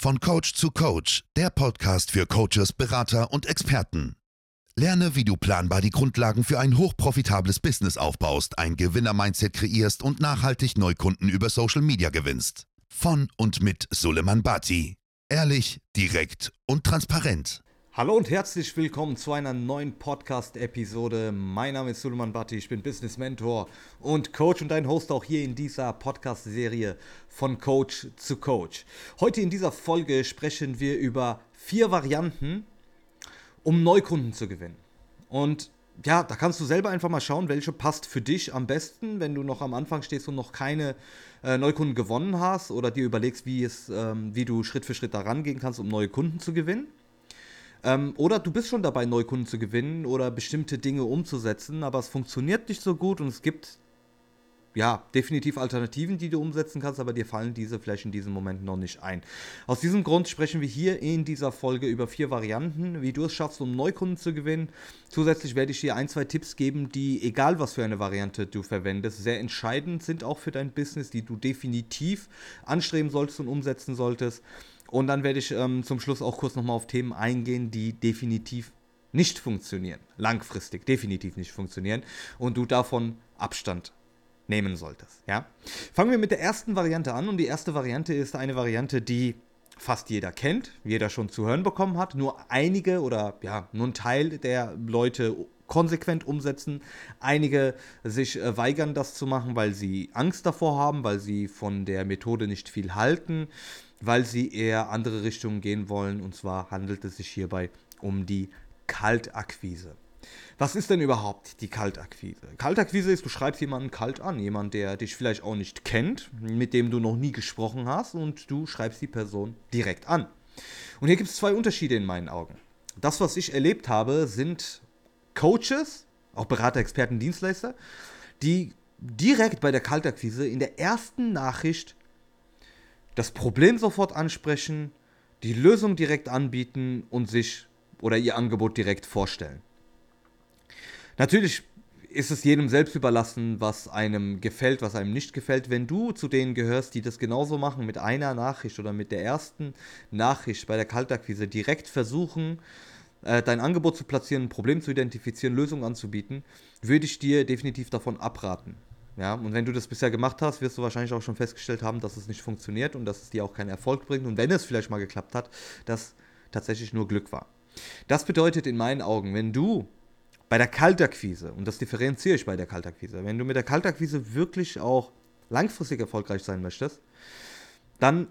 Von Coach zu Coach, der Podcast für Coaches, Berater und Experten. Lerne, wie du planbar die Grundlagen für ein hochprofitables Business aufbaust, ein Gewinner-Mindset kreierst und nachhaltig Neukunden über Social Media gewinnst. Von und mit Suleiman Bati. Ehrlich, direkt und transparent. Hallo und herzlich willkommen zu einer neuen Podcast-Episode. Mein Name ist Suleiman Bhatti, ich bin Business Mentor und Coach und dein Host auch hier in dieser Podcast-Serie von Coach zu Coach. Heute in dieser Folge sprechen wir über vier Varianten, um Neukunden zu gewinnen. Und ja, da kannst du selber einfach mal schauen, welche passt für dich am besten, wenn du noch am Anfang stehst und noch keine äh, Neukunden gewonnen hast oder dir überlegst, wie, es, ähm, wie du Schritt für Schritt da rangehen kannst, um neue Kunden zu gewinnen. Ähm, oder du bist schon dabei, Neukunden zu gewinnen oder bestimmte Dinge umzusetzen, aber es funktioniert nicht so gut und es gibt ja definitiv Alternativen, die du umsetzen kannst, aber dir fallen diese vielleicht in diesem Moment noch nicht ein. Aus diesem Grund sprechen wir hier in dieser Folge über vier Varianten, wie du es schaffst, um Neukunden zu gewinnen. Zusätzlich werde ich dir ein, zwei Tipps geben, die, egal was für eine Variante du verwendest, sehr entscheidend sind auch für dein Business, die du definitiv anstreben solltest und umsetzen solltest. Und dann werde ich ähm, zum Schluss auch kurz nochmal auf Themen eingehen, die definitiv nicht funktionieren. Langfristig definitiv nicht funktionieren. Und du davon Abstand nehmen solltest. Ja? Fangen wir mit der ersten Variante an. Und die erste Variante ist eine Variante, die fast jeder kennt, jeder schon zu hören bekommen hat. Nur einige oder ja, nur ein Teil der Leute konsequent umsetzen. Einige sich äh, weigern, das zu machen, weil sie Angst davor haben, weil sie von der Methode nicht viel halten weil sie eher andere Richtungen gehen wollen. Und zwar handelt es sich hierbei um die Kaltakquise. Was ist denn überhaupt die Kaltakquise? Kaltakquise ist, du schreibst jemanden kalt an, jemand, der dich vielleicht auch nicht kennt, mit dem du noch nie gesprochen hast und du schreibst die Person direkt an. Und hier gibt es zwei Unterschiede in meinen Augen. Das, was ich erlebt habe, sind Coaches, auch Berater, Experten, Dienstleister, die direkt bei der Kaltakquise in der ersten Nachricht das Problem sofort ansprechen, die Lösung direkt anbieten und sich oder ihr Angebot direkt vorstellen. Natürlich ist es jedem selbst überlassen, was einem gefällt, was einem nicht gefällt. Wenn du zu denen gehörst, die das genauso machen, mit einer Nachricht oder mit der ersten Nachricht bei der Kaltakquise direkt versuchen, äh, dein Angebot zu platzieren, ein Problem zu identifizieren, Lösungen anzubieten, würde ich dir definitiv davon abraten. Ja, und wenn du das bisher gemacht hast, wirst du wahrscheinlich auch schon festgestellt haben, dass es nicht funktioniert und dass es dir auch keinen Erfolg bringt. Und wenn es vielleicht mal geklappt hat, dass tatsächlich nur Glück war. Das bedeutet in meinen Augen, wenn du bei der Kaltakquise, und das differenziere ich bei der Kaltakquise, wenn du mit der Kaltakquise wirklich auch langfristig erfolgreich sein möchtest, dann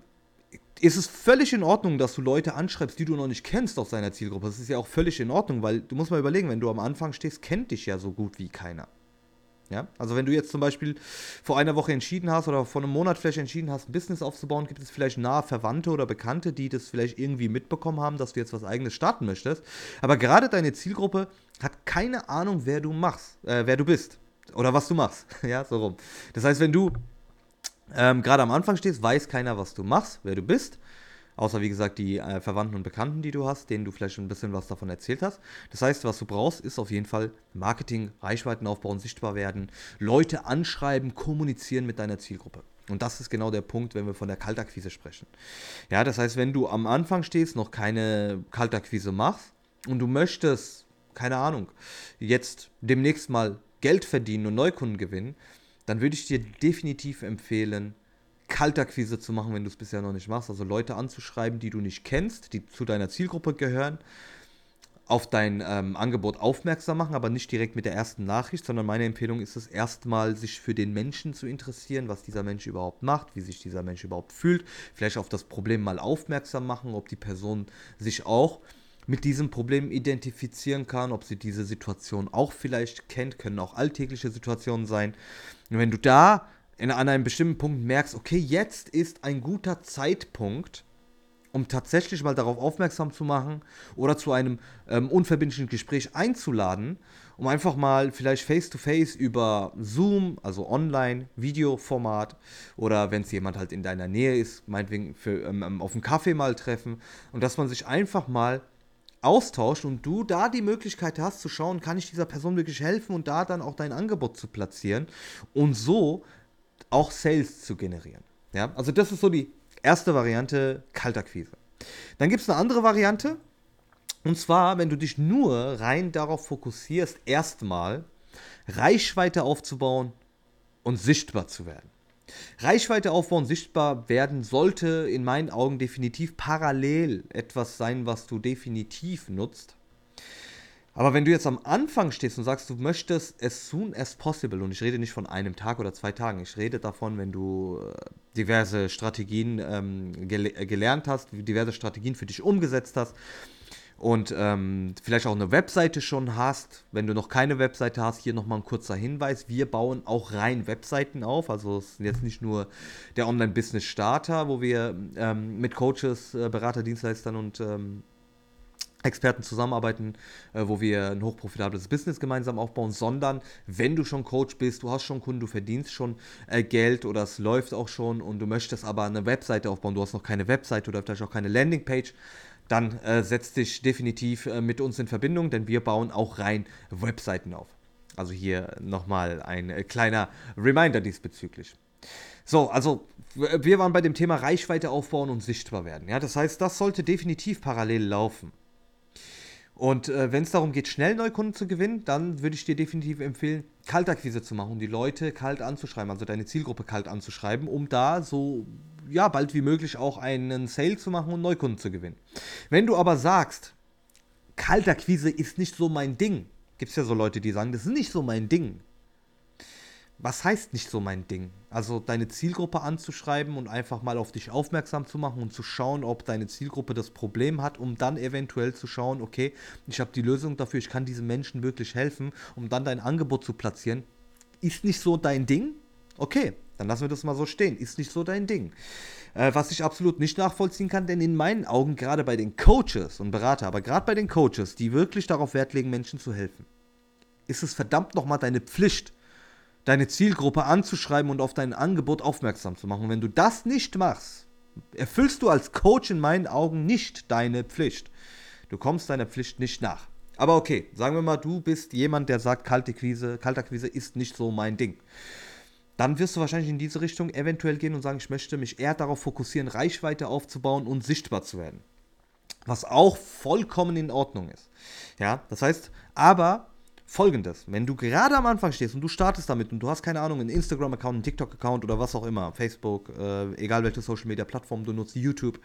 ist es völlig in Ordnung, dass du Leute anschreibst, die du noch nicht kennst aus deiner Zielgruppe. Das ist ja auch völlig in Ordnung, weil du musst mal überlegen, wenn du am Anfang stehst, kennt dich ja so gut wie keiner. Ja? Also wenn du jetzt zum Beispiel vor einer Woche entschieden hast oder vor einem Monat vielleicht entschieden hast, ein Business aufzubauen, gibt es vielleicht nahe Verwandte oder Bekannte, die das vielleicht irgendwie mitbekommen haben, dass du jetzt was eigenes starten möchtest. Aber gerade deine Zielgruppe hat keine Ahnung, wer du machst, äh, wer du bist oder was du machst. ja, so rum. Das heißt, wenn du ähm, gerade am Anfang stehst, weiß keiner, was du machst, wer du bist. Außer wie gesagt die äh, Verwandten und Bekannten, die du hast, denen du vielleicht ein bisschen was davon erzählt hast. Das heißt, was du brauchst, ist auf jeden Fall Marketing, Reichweiten aufbauen, sichtbar werden, Leute anschreiben, kommunizieren mit deiner Zielgruppe. Und das ist genau der Punkt, wenn wir von der Kaltakquise sprechen. Ja, das heißt, wenn du am Anfang stehst, noch keine Kaltakquise machst und du möchtest, keine Ahnung, jetzt demnächst mal Geld verdienen und Neukunden gewinnen, dann würde ich dir definitiv empfehlen, Kaltakquise zu machen, wenn du es bisher noch nicht machst. Also Leute anzuschreiben, die du nicht kennst, die zu deiner Zielgruppe gehören, auf dein ähm, Angebot aufmerksam machen, aber nicht direkt mit der ersten Nachricht, sondern meine Empfehlung ist es erstmal, sich für den Menschen zu interessieren, was dieser Mensch überhaupt macht, wie sich dieser Mensch überhaupt fühlt, vielleicht auf das Problem mal aufmerksam machen, ob die Person sich auch mit diesem Problem identifizieren kann, ob sie diese Situation auch vielleicht kennt, können auch alltägliche Situationen sein. Und wenn du da in, an einem bestimmten Punkt merkst, okay, jetzt ist ein guter Zeitpunkt, um tatsächlich mal darauf aufmerksam zu machen oder zu einem ähm, unverbindlichen Gespräch einzuladen, um einfach mal vielleicht face-to-face -face über Zoom, also online, Videoformat oder wenn es jemand halt in deiner Nähe ist, meinetwegen für, ähm, ähm, auf einen Kaffee mal treffen und dass man sich einfach mal austauscht und du da die Möglichkeit hast zu schauen, kann ich dieser Person wirklich helfen und da dann auch dein Angebot zu platzieren. Und so auch Sales zu generieren. Ja, also das ist so die Erste Variante, Kaltakquise. Dann gibt es eine andere Variante. Und zwar, wenn du dich nur rein darauf fokussierst, erstmal Reichweite aufzubauen und sichtbar zu werden. Reichweite aufbauen, sichtbar werden sollte in meinen Augen definitiv parallel etwas sein, was du definitiv nutzt. Aber wenn du jetzt am Anfang stehst und sagst, du möchtest as soon as possible, und ich rede nicht von einem Tag oder zwei Tagen, ich rede davon, wenn du äh, diverse Strategien ähm, gel gelernt hast, diverse Strategien für dich umgesetzt hast, und ähm, vielleicht auch eine Webseite schon hast. Wenn du noch keine Webseite hast, hier nochmal ein kurzer Hinweis. Wir bauen auch rein Webseiten auf. Also es ist jetzt nicht nur der Online-Business-Starter, wo wir ähm, mit Coaches, äh, Berater, Dienstleistern und ähm, Experten zusammenarbeiten, äh, wo wir ein hochprofitables Business gemeinsam aufbauen, sondern wenn du schon Coach bist, du hast schon Kunden, du verdienst schon äh, Geld oder es läuft auch schon und du möchtest aber eine Webseite aufbauen, du hast noch keine Webseite oder vielleicht auch keine Landingpage, dann äh, setz dich definitiv äh, mit uns in Verbindung, denn wir bauen auch rein Webseiten auf. Also hier nochmal ein kleiner Reminder diesbezüglich. So, also wir waren bei dem Thema Reichweite aufbauen und sichtbar werden. Ja, das heißt, das sollte definitiv parallel laufen. Und äh, wenn es darum geht, schnell Neukunden zu gewinnen, dann würde ich dir definitiv empfehlen, Kaltakquise zu machen, um die Leute kalt anzuschreiben, also deine Zielgruppe kalt anzuschreiben, um da so ja, bald wie möglich auch einen Sale zu machen und Neukunden zu gewinnen. Wenn du aber sagst, Kaltakquise ist nicht so mein Ding, gibt es ja so Leute, die sagen, das ist nicht so mein Ding. Was heißt nicht so mein Ding? Also deine Zielgruppe anzuschreiben und einfach mal auf dich aufmerksam zu machen und zu schauen, ob deine Zielgruppe das Problem hat, um dann eventuell zu schauen, okay, ich habe die Lösung dafür, ich kann diesen Menschen wirklich helfen, um dann dein Angebot zu platzieren. Ist nicht so dein Ding? Okay, dann lassen wir das mal so stehen. Ist nicht so dein Ding. Äh, was ich absolut nicht nachvollziehen kann, denn in meinen Augen, gerade bei den Coaches und Berater, aber gerade bei den Coaches, die wirklich darauf Wert legen, Menschen zu helfen, ist es verdammt nochmal deine Pflicht, deine Zielgruppe anzuschreiben und auf dein Angebot aufmerksam zu machen. Wenn du das nicht machst, erfüllst du als Coach in meinen Augen nicht deine Pflicht. Du kommst deiner Pflicht nicht nach. Aber okay, sagen wir mal, du bist jemand, der sagt, kalte Quise, Kaltakquise ist nicht so mein Ding dann wirst du wahrscheinlich in diese Richtung eventuell gehen und sagen, ich möchte mich eher darauf fokussieren, Reichweite aufzubauen und sichtbar zu werden. Was auch vollkommen in Ordnung ist. Ja, das heißt, aber folgendes, wenn du gerade am Anfang stehst und du startest damit und du hast keine Ahnung, einen Instagram-Account, einen TikTok-Account oder was auch immer, Facebook, äh, egal welche Social-Media-Plattform du nutzt, YouTube,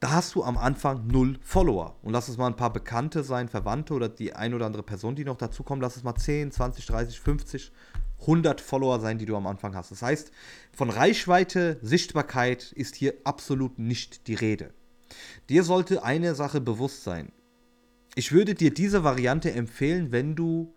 da hast du am Anfang null Follower. Und lass es mal ein paar Bekannte sein, Verwandte oder die ein oder andere Person, die noch dazukommen, lass es mal 10, 20, 30, 50 100 Follower sein, die du am Anfang hast. Das heißt, von Reichweite, Sichtbarkeit ist hier absolut nicht die Rede. Dir sollte eine Sache bewusst sein. Ich würde dir diese Variante empfehlen, wenn du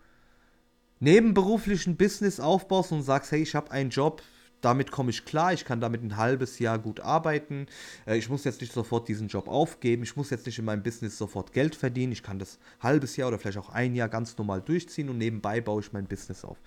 nebenberuflichen Business aufbaust und sagst, hey, ich habe einen Job, damit komme ich klar, ich kann damit ein halbes Jahr gut arbeiten, äh, ich muss jetzt nicht sofort diesen Job aufgeben, ich muss jetzt nicht in meinem Business sofort Geld verdienen, ich kann das halbes Jahr oder vielleicht auch ein Jahr ganz normal durchziehen und nebenbei baue ich mein Business auf.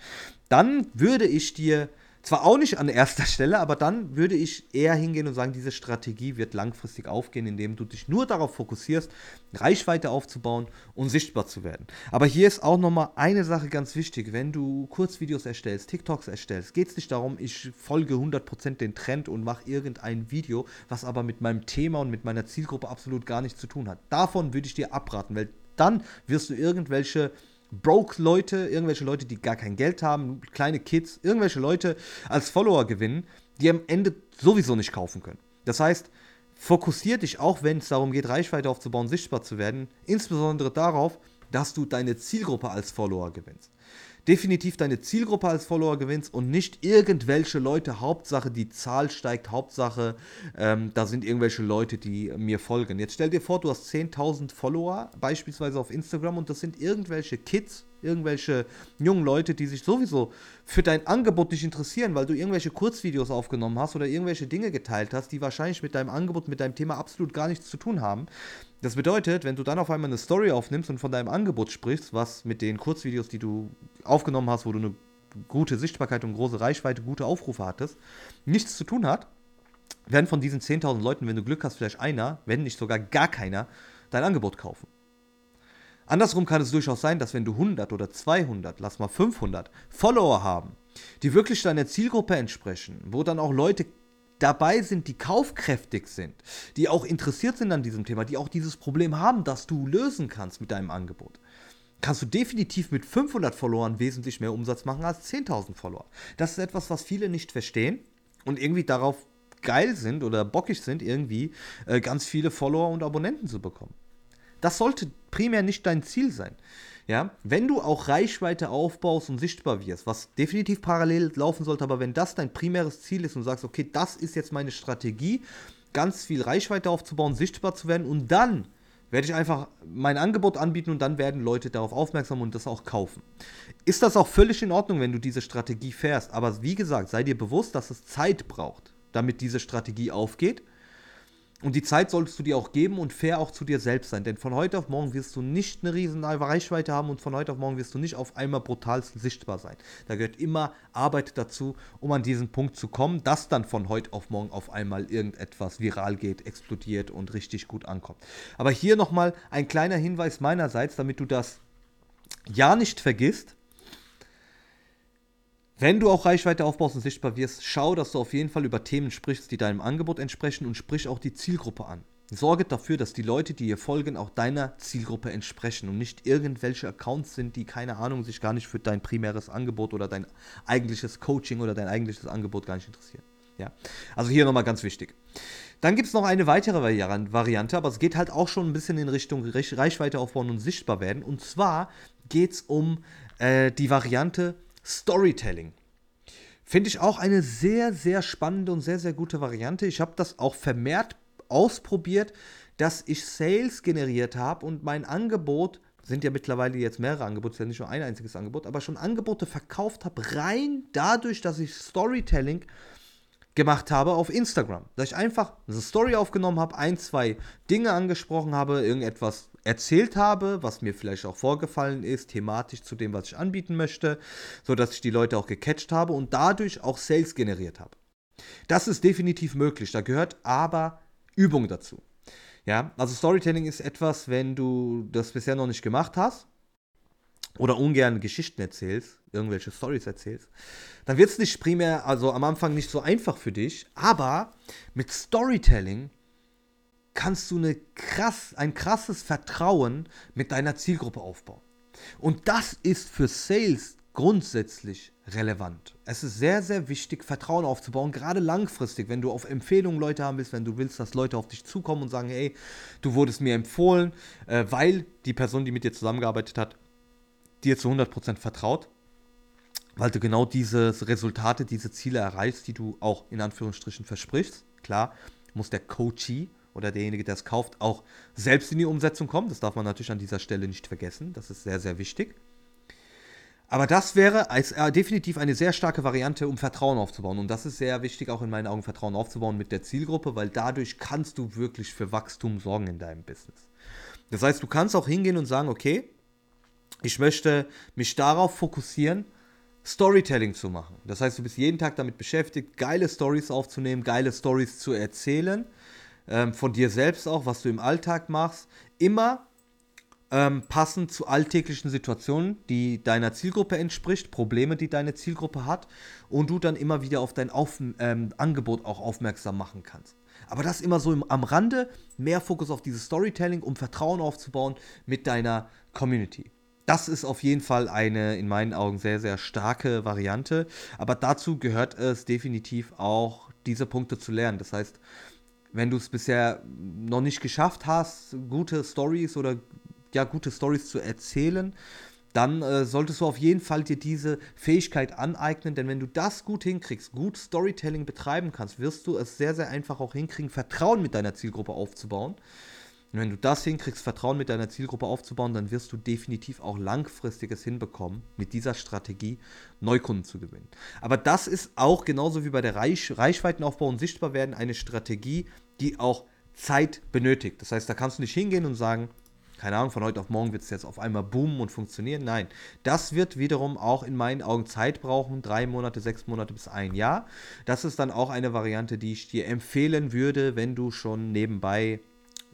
Dann würde ich dir zwar auch nicht an erster Stelle, aber dann würde ich eher hingehen und sagen, diese Strategie wird langfristig aufgehen, indem du dich nur darauf fokussierst, Reichweite aufzubauen und sichtbar zu werden. Aber hier ist auch nochmal eine Sache ganz wichtig. Wenn du Kurzvideos erstellst, TikToks erstellst, geht es nicht darum, ich folge 100% den Trend und mache irgendein Video, was aber mit meinem Thema und mit meiner Zielgruppe absolut gar nichts zu tun hat. Davon würde ich dir abraten, weil dann wirst du irgendwelche Broke-Leute, irgendwelche Leute, die gar kein Geld haben, kleine Kids, irgendwelche Leute als Follower gewinnen, die am Ende sowieso nicht kaufen können. Das heißt, fokussier dich auch, wenn es darum geht, Reichweite aufzubauen, sichtbar zu werden, insbesondere darauf, dass du deine Zielgruppe als Follower gewinnst definitiv deine Zielgruppe als Follower gewinnst und nicht irgendwelche Leute. Hauptsache die Zahl steigt, Hauptsache ähm, da sind irgendwelche Leute, die mir folgen. Jetzt stell dir vor, du hast 10.000 Follower, beispielsweise auf Instagram, und das sind irgendwelche Kids, irgendwelche jungen Leute, die sich sowieso für dein Angebot nicht interessieren, weil du irgendwelche Kurzvideos aufgenommen hast oder irgendwelche Dinge geteilt hast, die wahrscheinlich mit deinem Angebot, mit deinem Thema absolut gar nichts zu tun haben. Das bedeutet, wenn du dann auf einmal eine Story aufnimmst und von deinem Angebot sprichst, was mit den Kurzvideos, die du aufgenommen hast, wo du eine gute Sichtbarkeit und große Reichweite, gute Aufrufe hattest, nichts zu tun hat, werden von diesen 10.000 Leuten, wenn du Glück hast, vielleicht einer, wenn nicht sogar gar keiner, dein Angebot kaufen. Andersrum kann es durchaus sein, dass wenn du 100 oder 200, lass mal 500 Follower haben, die wirklich deiner Zielgruppe entsprechen, wo dann auch Leute dabei sind, die kaufkräftig sind, die auch interessiert sind an diesem Thema, die auch dieses Problem haben, dass du lösen kannst mit deinem Angebot, kannst du definitiv mit 500 Followern wesentlich mehr Umsatz machen als 10.000 Follower. Das ist etwas, was viele nicht verstehen und irgendwie darauf geil sind oder bockig sind, irgendwie äh, ganz viele Follower und Abonnenten zu bekommen. Das sollte primär nicht dein Ziel sein. Ja, wenn du auch Reichweite aufbaust und sichtbar wirst, was definitiv parallel laufen sollte, aber wenn das dein primäres Ziel ist und sagst, okay, das ist jetzt meine Strategie, ganz viel Reichweite aufzubauen, sichtbar zu werden und dann werde ich einfach mein Angebot anbieten und dann werden Leute darauf aufmerksam und das auch kaufen. Ist das auch völlig in Ordnung, wenn du diese Strategie fährst, aber wie gesagt, sei dir bewusst, dass es Zeit braucht, damit diese Strategie aufgeht und die Zeit solltest du dir auch geben und fair auch zu dir selbst sein. Denn von heute auf morgen wirst du nicht eine riesen Reichweite haben und von heute auf morgen wirst du nicht auf einmal brutal sichtbar sein. Da gehört immer Arbeit dazu, um an diesen Punkt zu kommen, dass dann von heute auf morgen auf einmal irgendetwas viral geht, explodiert und richtig gut ankommt. Aber hier nochmal ein kleiner Hinweis meinerseits, damit du das ja nicht vergisst. Wenn du auch Reichweite aufbaust und sichtbar wirst, schau, dass du auf jeden Fall über Themen sprichst, die deinem Angebot entsprechen und sprich auch die Zielgruppe an. Sorge dafür, dass die Leute, die ihr folgen, auch deiner Zielgruppe entsprechen und nicht irgendwelche Accounts sind, die keine Ahnung sich gar nicht für dein primäres Angebot oder dein eigentliches Coaching oder dein eigentliches Angebot gar nicht interessieren. Ja, also hier nochmal ganz wichtig. Dann gibt es noch eine weitere Variante, aber es geht halt auch schon ein bisschen in Richtung Reichweite aufbauen und sichtbar werden. Und zwar geht es um äh, die Variante Storytelling. Finde ich auch eine sehr, sehr spannende und sehr, sehr gute Variante. Ich habe das auch vermehrt ausprobiert, dass ich Sales generiert habe und mein Angebot, sind ja mittlerweile jetzt mehrere Angebote, ist ja nicht nur ein einziges Angebot, aber schon Angebote verkauft habe, rein dadurch, dass ich Storytelling gemacht habe auf Instagram. Dass ich einfach eine Story aufgenommen habe, ein, zwei Dinge angesprochen habe, irgendetwas erzählt habe, was mir vielleicht auch vorgefallen ist, thematisch zu dem, was ich anbieten möchte, sodass ich die Leute auch gecatcht habe und dadurch auch Sales generiert habe. Das ist definitiv möglich, da gehört aber Übung dazu. Ja, also Storytelling ist etwas, wenn du das bisher noch nicht gemacht hast oder ungern Geschichten erzählst, irgendwelche Stories erzählst, dann wird es nicht primär, also am Anfang nicht so einfach für dich, aber mit Storytelling kannst du eine krass, ein krasses Vertrauen mit deiner Zielgruppe aufbauen. Und das ist für Sales grundsätzlich relevant. Es ist sehr, sehr wichtig, Vertrauen aufzubauen, gerade langfristig, wenn du auf Empfehlungen Leute haben willst, wenn du willst, dass Leute auf dich zukommen und sagen, hey, du wurdest mir empfohlen, äh, weil die Person, die mit dir zusammengearbeitet hat, dir zu 100% vertraut, weil du genau diese Resultate, diese Ziele erreichst, die du auch in Anführungsstrichen versprichst. Klar, muss der Coachee oder derjenige, der es kauft, auch selbst in die Umsetzung kommt. Das darf man natürlich an dieser Stelle nicht vergessen. Das ist sehr, sehr wichtig. Aber das wäre als, äh, definitiv eine sehr starke Variante, um Vertrauen aufzubauen. Und das ist sehr wichtig, auch in meinen Augen Vertrauen aufzubauen mit der Zielgruppe, weil dadurch kannst du wirklich für Wachstum sorgen in deinem Business. Das heißt, du kannst auch hingehen und sagen, okay, ich möchte mich darauf fokussieren, Storytelling zu machen. Das heißt, du bist jeden Tag damit beschäftigt, geile Stories aufzunehmen, geile Stories zu erzählen ähm, von dir selbst auch, was du im Alltag machst, immer ähm, passend zu alltäglichen Situationen, die deiner Zielgruppe entspricht, Probleme, die deine Zielgruppe hat und du dann immer wieder auf dein auf ähm, Angebot auch aufmerksam machen kannst. Aber das immer so im, am Rande, mehr Fokus auf dieses Storytelling, um Vertrauen aufzubauen mit deiner Community. Das ist auf jeden Fall eine in meinen Augen sehr, sehr starke Variante. Aber dazu gehört es definitiv auch, diese Punkte zu lernen. Das heißt, wenn du es bisher noch nicht geschafft hast, gute Stories oder ja, gute Stories zu erzählen, dann äh, solltest du auf jeden Fall dir diese Fähigkeit aneignen, denn wenn du das gut hinkriegst, gut Storytelling betreiben kannst, wirst du es sehr, sehr einfach auch hinkriegen, Vertrauen mit deiner Zielgruppe aufzubauen. Und wenn du das hinkriegst, Vertrauen mit deiner Zielgruppe aufzubauen, dann wirst du definitiv auch langfristiges hinbekommen, mit dieser Strategie Neukunden zu gewinnen. Aber das ist auch genauso wie bei der Reich Reichweitenaufbau und Sichtbarwerden eine Strategie, die auch Zeit benötigt. Das heißt, da kannst du nicht hingehen und sagen, keine Ahnung, von heute auf morgen wird es jetzt auf einmal boomen und funktionieren. Nein, das wird wiederum auch in meinen Augen Zeit brauchen, drei Monate, sechs Monate bis ein Jahr. Das ist dann auch eine Variante, die ich dir empfehlen würde, wenn du schon nebenbei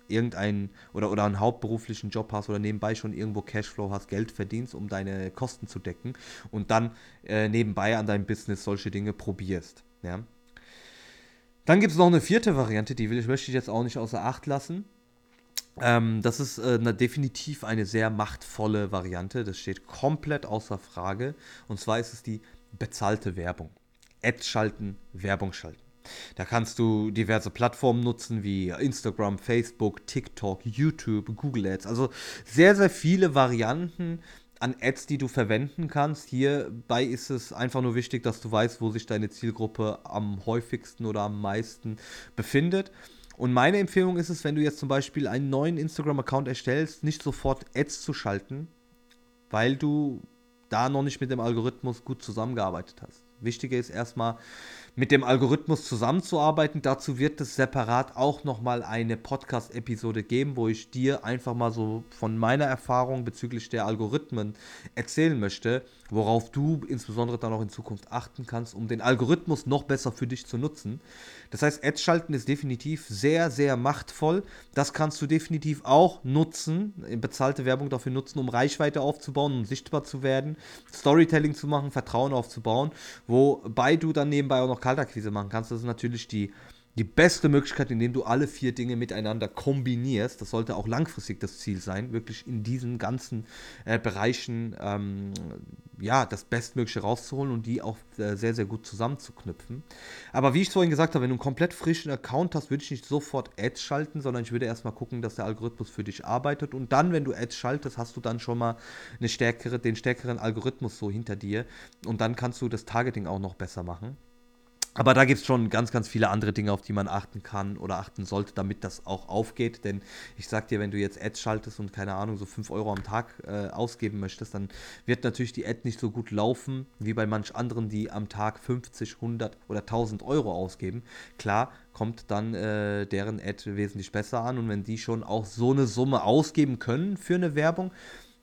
irgendeinen oder, oder einen hauptberuflichen Job hast oder nebenbei schon irgendwo Cashflow hast, Geld verdienst, um deine Kosten zu decken und dann äh, nebenbei an deinem Business solche Dinge probierst. Ja? Dann gibt es noch eine vierte Variante, die will, möchte ich jetzt auch nicht außer Acht lassen. Ähm, das ist äh, eine, definitiv eine sehr machtvolle Variante. Das steht komplett außer Frage. Und zwar ist es die bezahlte Werbung. Ads schalten, Werbung schalten. Da kannst du diverse Plattformen nutzen wie Instagram, Facebook, TikTok, YouTube, Google Ads. Also sehr, sehr viele Varianten an Ads, die du verwenden kannst. Hierbei ist es einfach nur wichtig, dass du weißt, wo sich deine Zielgruppe am häufigsten oder am meisten befindet. Und meine Empfehlung ist es, wenn du jetzt zum Beispiel einen neuen Instagram-Account erstellst, nicht sofort Ads zu schalten, weil du da noch nicht mit dem Algorithmus gut zusammengearbeitet hast. Wichtiger ist erstmal, mit dem Algorithmus zusammenzuarbeiten. Dazu wird es separat auch nochmal eine Podcast-Episode geben, wo ich dir einfach mal so von meiner Erfahrung bezüglich der Algorithmen erzählen möchte, worauf du insbesondere dann auch in Zukunft achten kannst, um den Algorithmus noch besser für dich zu nutzen. Das heißt, Ads schalten ist definitiv sehr, sehr machtvoll. Das kannst du definitiv auch nutzen, bezahlte Werbung dafür nutzen, um Reichweite aufzubauen, um sichtbar zu werden, Storytelling zu machen, Vertrauen aufzubauen, wobei du dann nebenbei auch noch Kaltakquise machen kannst. Das ist natürlich die die beste Möglichkeit, indem du alle vier Dinge miteinander kombinierst. Das sollte auch langfristig das Ziel sein, wirklich in diesen ganzen äh, Bereichen ähm, ja, das Bestmögliche rauszuholen und die auch äh, sehr, sehr gut zusammenzuknüpfen. Aber wie ich vorhin gesagt habe, wenn du einen komplett frischen Account hast, würde ich nicht sofort Ads schalten, sondern ich würde erstmal gucken, dass der Algorithmus für dich arbeitet. Und dann, wenn du Ads schaltest, hast du dann schon mal eine stärkere, den stärkeren Algorithmus so hinter dir. Und dann kannst du das Targeting auch noch besser machen. Aber da gibt es schon ganz, ganz viele andere Dinge, auf die man achten kann oder achten sollte, damit das auch aufgeht. Denn ich sag dir, wenn du jetzt Ads schaltest und keine Ahnung, so 5 Euro am Tag äh, ausgeben möchtest, dann wird natürlich die Ad nicht so gut laufen wie bei manch anderen, die am Tag 50, 100 oder 1000 Euro ausgeben. Klar, kommt dann äh, deren Ad wesentlich besser an und wenn die schon auch so eine Summe ausgeben können für eine Werbung,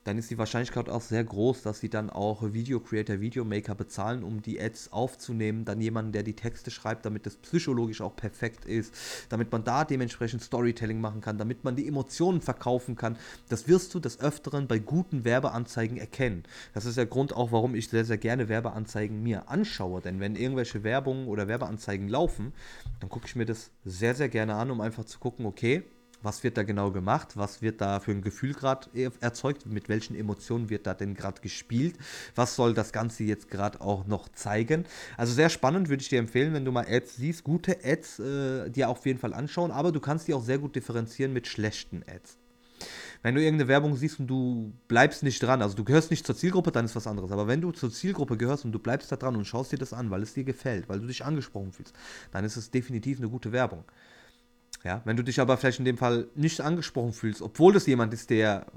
dann ist die Wahrscheinlichkeit auch sehr groß, dass sie dann auch Video Creator, Videomaker bezahlen, um die Ads aufzunehmen. Dann jemanden, der die Texte schreibt, damit das psychologisch auch perfekt ist, damit man da dementsprechend Storytelling machen kann, damit man die Emotionen verkaufen kann. Das wirst du des Öfteren bei guten Werbeanzeigen erkennen. Das ist der Grund auch, warum ich sehr, sehr gerne Werbeanzeigen mir anschaue. Denn wenn irgendwelche Werbungen oder Werbeanzeigen laufen, dann gucke ich mir das sehr, sehr gerne an, um einfach zu gucken, okay, was wird da genau gemacht, was wird da für ein Gefühl gerade erzeugt, mit welchen Emotionen wird da denn gerade gespielt, was soll das Ganze jetzt gerade auch noch zeigen. Also sehr spannend, würde ich dir empfehlen, wenn du mal Ads siehst, gute Ads äh, dir auf jeden Fall anschauen, aber du kannst die auch sehr gut differenzieren mit schlechten Ads. Wenn du irgendeine Werbung siehst und du bleibst nicht dran, also du gehörst nicht zur Zielgruppe, dann ist was anderes. Aber wenn du zur Zielgruppe gehörst und du bleibst da dran und schaust dir das an, weil es dir gefällt, weil du dich angesprochen fühlst, dann ist es definitiv eine gute Werbung. Ja, wenn du dich aber vielleicht in dem Fall nicht angesprochen fühlst, obwohl das jemand ist, der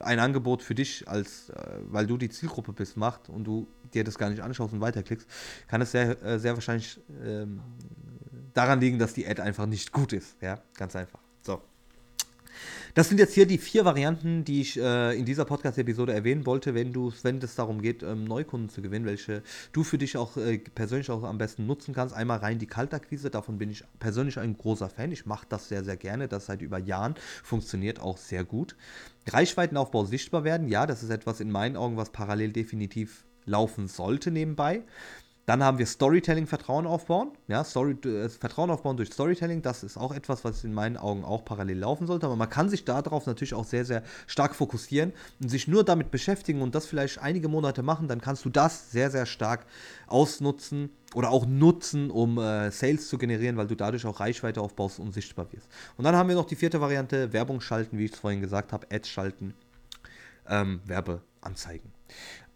ein Angebot für dich, als äh, weil du die Zielgruppe bist, macht und du dir das gar nicht anschaust und weiterklickst, kann es sehr, äh, sehr wahrscheinlich ähm, daran liegen, dass die Ad einfach nicht gut ist. Ja, ganz einfach. So. Das sind jetzt hier die vier Varianten, die ich äh, in dieser Podcast-Episode erwähnen wollte, wenn du, wenn es darum geht, ähm, Neukunden zu gewinnen, welche du für dich auch äh, persönlich auch am besten nutzen kannst. Einmal rein die Kaltakquise, davon bin ich persönlich ein großer Fan. Ich mache das sehr, sehr gerne. Das seit über Jahren funktioniert auch sehr gut. Reichweitenaufbau sichtbar werden, ja, das ist etwas in meinen Augen, was parallel definitiv laufen sollte nebenbei. Dann haben wir Storytelling, Vertrauen aufbauen. Ja, Story, äh, Vertrauen aufbauen durch Storytelling, das ist auch etwas, was in meinen Augen auch parallel laufen sollte. Aber man kann sich darauf natürlich auch sehr, sehr stark fokussieren und sich nur damit beschäftigen und das vielleicht einige Monate machen. Dann kannst du das sehr, sehr stark ausnutzen oder auch nutzen, um äh, Sales zu generieren, weil du dadurch auch Reichweite aufbaust und sichtbar wirst. Und dann haben wir noch die vierte Variante: Werbung schalten, wie ich es vorhin gesagt habe, Ads schalten, ähm, Werbeanzeigen.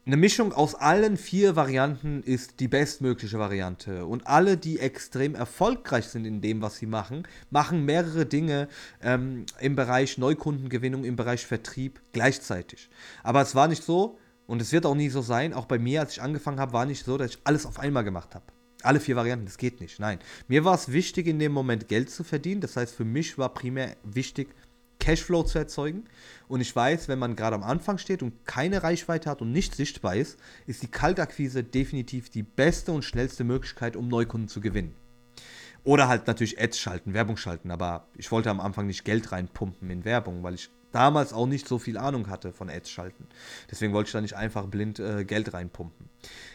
Eine Mischung aus allen vier Varianten ist die bestmögliche Variante. Und alle, die extrem erfolgreich sind in dem, was sie machen, machen mehrere Dinge ähm, im Bereich Neukundengewinnung, im Bereich Vertrieb gleichzeitig. Aber es war nicht so, und es wird auch nie so sein, auch bei mir, als ich angefangen habe, war nicht so, dass ich alles auf einmal gemacht habe. Alle vier Varianten, das geht nicht. Nein. Mir war es wichtig, in dem Moment Geld zu verdienen. Das heißt, für mich war primär wichtig, Cashflow zu erzeugen. Und ich weiß, wenn man gerade am Anfang steht und keine Reichweite hat und nicht sichtbar ist, ist die Kaltakquise definitiv die beste und schnellste Möglichkeit, um Neukunden zu gewinnen. Oder halt natürlich Ads schalten, Werbung schalten. Aber ich wollte am Anfang nicht Geld reinpumpen in Werbung, weil ich damals auch nicht so viel Ahnung hatte von Ads schalten. Deswegen wollte ich da nicht einfach blind äh, Geld reinpumpen.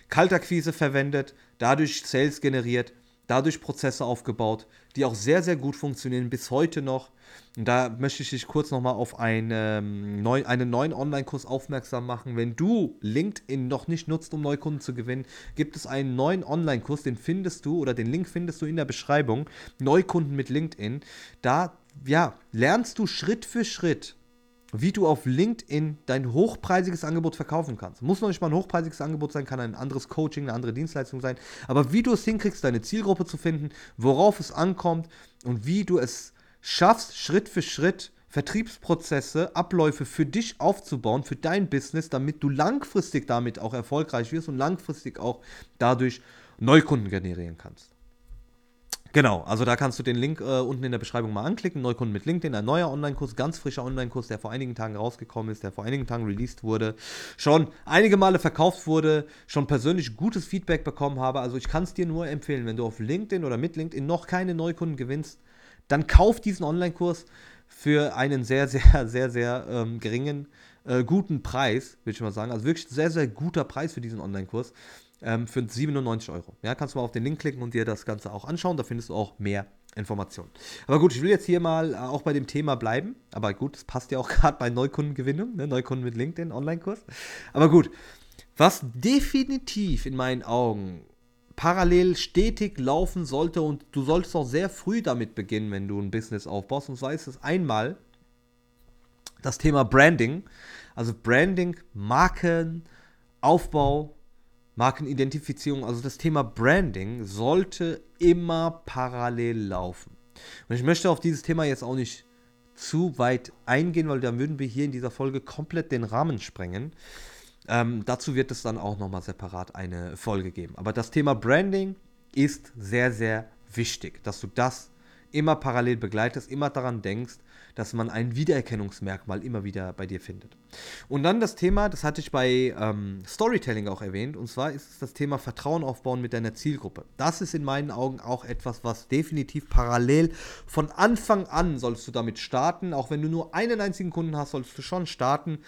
Kaltakquise verwendet, dadurch Sales generiert dadurch Prozesse aufgebaut, die auch sehr, sehr gut funktionieren bis heute noch. Und da möchte ich dich kurz nochmal auf einen, ähm, neu, einen neuen Online-Kurs aufmerksam machen. Wenn du LinkedIn noch nicht nutzt, um Neukunden zu gewinnen, gibt es einen neuen Online-Kurs, den findest du oder den Link findest du in der Beschreibung. Neukunden mit LinkedIn. Da ja, lernst du Schritt für Schritt, wie du auf LinkedIn dein hochpreisiges Angebot verkaufen kannst. Muss noch nicht mal ein hochpreisiges Angebot sein, kann ein anderes Coaching, eine andere Dienstleistung sein. Aber wie du es hinkriegst, deine Zielgruppe zu finden, worauf es ankommt und wie du es schaffst, Schritt für Schritt Vertriebsprozesse, Abläufe für dich aufzubauen, für dein Business, damit du langfristig damit auch erfolgreich wirst und langfristig auch dadurch Neukunden generieren kannst. Genau, also da kannst du den Link äh, unten in der Beschreibung mal anklicken. Neukunden mit LinkedIn, ein neuer Online-Kurs, ganz frischer Online-Kurs, der vor einigen Tagen rausgekommen ist, der vor einigen Tagen released wurde, schon einige Male verkauft wurde, schon persönlich gutes Feedback bekommen habe. Also ich kann es dir nur empfehlen, wenn du auf LinkedIn oder mit LinkedIn noch keine Neukunden gewinnst, dann kauf diesen Online-Kurs für einen sehr, sehr, sehr, sehr ähm, geringen, äh, guten Preis, würde ich mal sagen. Also wirklich sehr, sehr guter Preis für diesen Online-Kurs ähm, für 97 Euro. Ja, kannst du mal auf den Link klicken und dir das Ganze auch anschauen. Da findest du auch mehr Informationen. Aber gut, ich will jetzt hier mal äh, auch bei dem Thema bleiben. Aber gut, das passt ja auch gerade bei Neukundengewinnung, ne? Neukunden mit LinkedIn, Online-Kurs. Aber gut, was definitiv in meinen Augen parallel stetig laufen sollte und du solltest auch sehr früh damit beginnen, wenn du ein Business aufbaust. Und zwar ist es einmal das Thema Branding. Also Branding, Marken, Aufbau, Markenidentifizierung, also das Thema Branding sollte immer parallel laufen. Und ich möchte auf dieses Thema jetzt auch nicht zu weit eingehen, weil dann würden wir hier in dieser Folge komplett den Rahmen sprengen. Ähm, dazu wird es dann auch nochmal separat eine Folge geben. Aber das Thema Branding ist sehr, sehr wichtig, dass du das immer parallel begleitest, immer daran denkst, dass man ein Wiedererkennungsmerkmal immer wieder bei dir findet. Und dann das Thema, das hatte ich bei ähm, Storytelling auch erwähnt, und zwar ist es das Thema Vertrauen aufbauen mit deiner Zielgruppe. Das ist in meinen Augen auch etwas, was definitiv parallel von Anfang an sollst du damit starten. Auch wenn du nur einen einzigen Kunden hast, sollst du schon starten.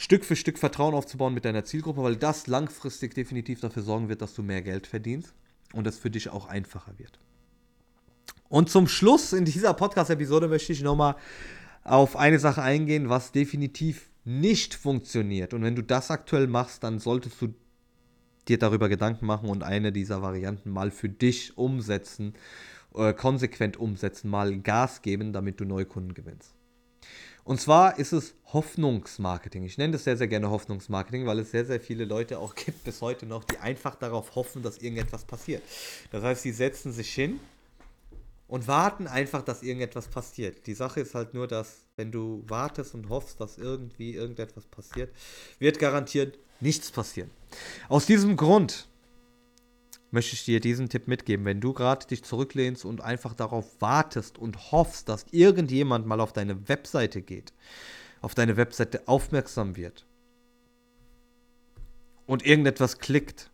Stück für Stück Vertrauen aufzubauen mit deiner Zielgruppe, weil das langfristig definitiv dafür sorgen wird, dass du mehr Geld verdienst und es für dich auch einfacher wird. Und zum Schluss in dieser Podcast-Episode möchte ich nochmal auf eine Sache eingehen, was definitiv nicht funktioniert. Und wenn du das aktuell machst, dann solltest du dir darüber Gedanken machen und eine dieser Varianten mal für dich umsetzen, äh, konsequent umsetzen, mal Gas geben, damit du Neukunden gewinnst. Und zwar ist es Hoffnungsmarketing. Ich nenne das sehr, sehr gerne Hoffnungsmarketing, weil es sehr, sehr viele Leute auch gibt bis heute noch, die einfach darauf hoffen, dass irgendetwas passiert. Das heißt, sie setzen sich hin und warten einfach, dass irgendetwas passiert. Die Sache ist halt nur, dass wenn du wartest und hoffst, dass irgendwie irgendetwas passiert, wird garantiert nichts passieren. Aus diesem Grund möchte ich dir diesen Tipp mitgeben. Wenn du gerade dich zurücklehnst und einfach darauf wartest und hoffst, dass irgendjemand mal auf deine Webseite geht, auf deine Webseite aufmerksam wird und irgendetwas klickt,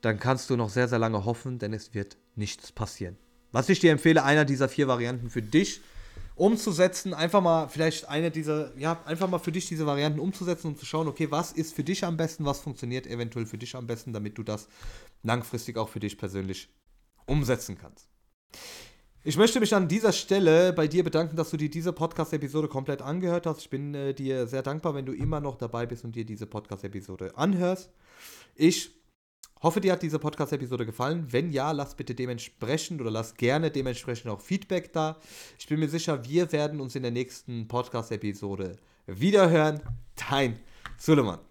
dann kannst du noch sehr, sehr lange hoffen, denn es wird nichts passieren. Was ich dir empfehle, einer dieser vier Varianten für dich umzusetzen, einfach mal vielleicht eine dieser, ja, einfach mal für dich diese Varianten umzusetzen, um zu schauen, okay, was ist für dich am besten, was funktioniert eventuell für dich am besten, damit du das langfristig auch für dich persönlich umsetzen kannst. Ich möchte mich an dieser Stelle bei dir bedanken, dass du dir diese Podcast-Episode komplett angehört hast. Ich bin äh, dir sehr dankbar, wenn du immer noch dabei bist und dir diese Podcast-Episode anhörst. Ich Hoffe, dir hat diese Podcast-Episode gefallen. Wenn ja, lass bitte dementsprechend oder lass gerne dementsprechend auch Feedback da. Ich bin mir sicher, wir werden uns in der nächsten Podcast-Episode wiederhören. Dein Suleiman.